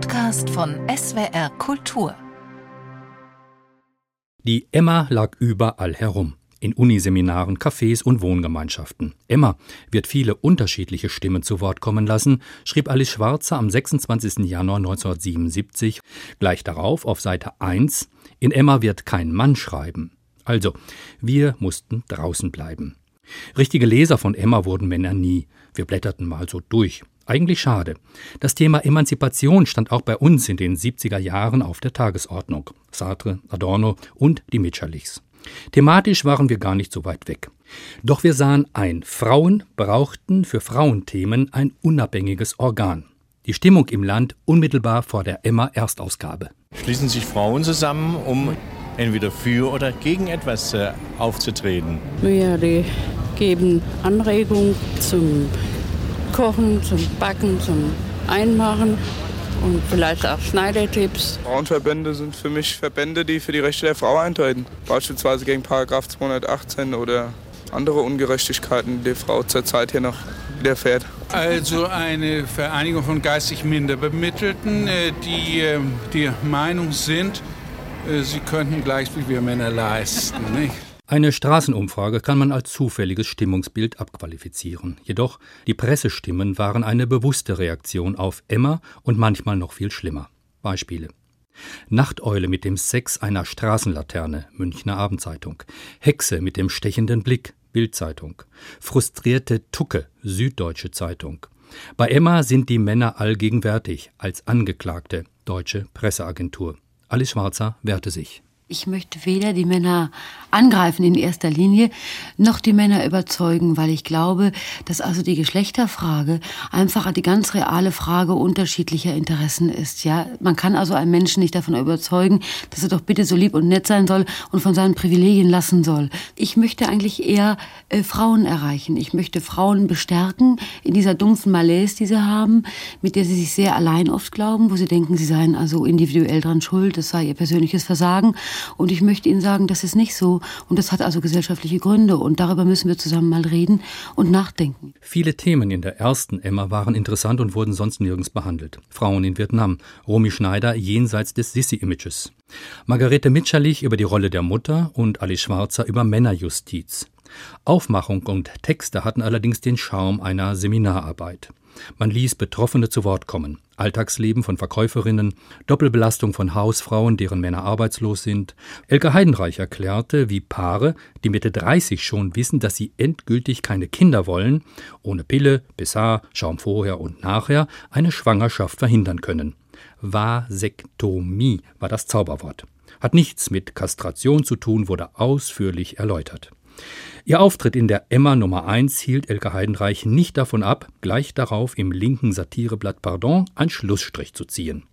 Podcast von SWR Kultur. Die Emma lag überall herum. In Uniseminaren, Cafés und Wohngemeinschaften. Emma wird viele unterschiedliche Stimmen zu Wort kommen lassen, schrieb Alice Schwarzer am 26. Januar 1977. Gleich darauf auf Seite 1 In Emma wird kein Mann schreiben. Also, wir mussten draußen bleiben. Richtige Leser von Emma wurden Männer nie. Wir blätterten mal so durch. Eigentlich schade. Das Thema Emanzipation stand auch bei uns in den 70er Jahren auf der Tagesordnung. Sartre, Adorno und die Mitscherlichs. Thematisch waren wir gar nicht so weit weg. Doch wir sahen ein, Frauen brauchten für Frauenthemen ein unabhängiges Organ. Die Stimmung im Land unmittelbar vor der Emma-Erstausgabe. Schließen sich Frauen zusammen, um entweder für oder gegen etwas äh, aufzutreten? Ja, die geben Anregungen zum Kochen, zum Backen, zum Einmachen und vielleicht auch Schneidertipps. Frauenverbände sind für mich Verbände, die für die Rechte der Frau eintreten. Beispielsweise gegen Paragraph 218 oder andere Ungerechtigkeiten, die die Frau zurzeit hier noch widerfährt. Also eine Vereinigung von geistig Minderbemittelten, äh, die ähm, die Meinung sind, äh, sie könnten gleich wie wir Männer leisten. Nicht? Eine Straßenumfrage kann man als zufälliges Stimmungsbild abqualifizieren. Jedoch, die Pressestimmen waren eine bewusste Reaktion auf Emma und manchmal noch viel schlimmer. Beispiele. Nachteule mit dem Sex einer Straßenlaterne, Münchner Abendzeitung. Hexe mit dem stechenden Blick, Bildzeitung. Frustrierte Tucke, Süddeutsche Zeitung. Bei Emma sind die Männer allgegenwärtig, als Angeklagte, Deutsche Presseagentur. Alice Schwarzer wehrte sich. Ich möchte weder die Männer angreifen in erster Linie, noch die Männer überzeugen, weil ich glaube, dass also die Geschlechterfrage einfach die ganz reale Frage unterschiedlicher Interessen ist. Ja, man kann also einen Menschen nicht davon überzeugen, dass er doch bitte so lieb und nett sein soll und von seinen Privilegien lassen soll. Ich möchte eigentlich eher äh, Frauen erreichen. Ich möchte Frauen bestärken in dieser dumpfen Malaise, die sie haben, mit der sie sich sehr allein oft glauben, wo sie denken, sie seien also individuell dran schuld, das sei ihr persönliches Versagen. Und ich möchte Ihnen sagen, das ist nicht Und das hat also gesellschaftliche Gründe. Und darüber müssen wir zusammen mal reden und nachdenken. Viele Themen in der ersten Emma waren interessant und wurden sonst nirgends behandelt. Frauen in Vietnam, Romy Schneider jenseits des Sissi-Images. Margarete Mitscherlich über die Rolle der Mutter und Ali Schwarzer über Männerjustiz. Aufmachung und Texte hatten allerdings den Charme einer Seminararbeit. Man ließ Betroffene zu Wort kommen. Alltagsleben von Verkäuferinnen, Doppelbelastung von Hausfrauen, deren Männer arbeitslos sind. Elke Heidenreich erklärte, wie Paare, die Mitte 30 schon wissen, dass sie endgültig keine Kinder wollen, ohne Pille, Pessar, Schaum vorher und nachher eine Schwangerschaft verhindern können. Vasektomie war das Zauberwort. Hat nichts mit Kastration zu tun, wurde ausführlich erläutert. Ihr Auftritt in der Emma Nummer 1 hielt Elke Heidenreich nicht davon ab, gleich darauf im linken Satireblatt Pardon einen Schlussstrich zu ziehen.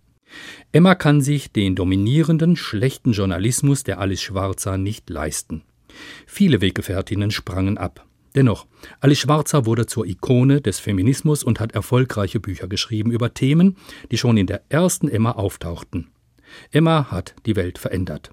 Emma kann sich den dominierenden, schlechten Journalismus der Alice Schwarzer nicht leisten. Viele Weggefährtinnen sprangen ab. Dennoch, Alice Schwarzer wurde zur Ikone des Feminismus und hat erfolgreiche Bücher geschrieben über Themen, die schon in der ersten Emma auftauchten. Emma hat die Welt verändert.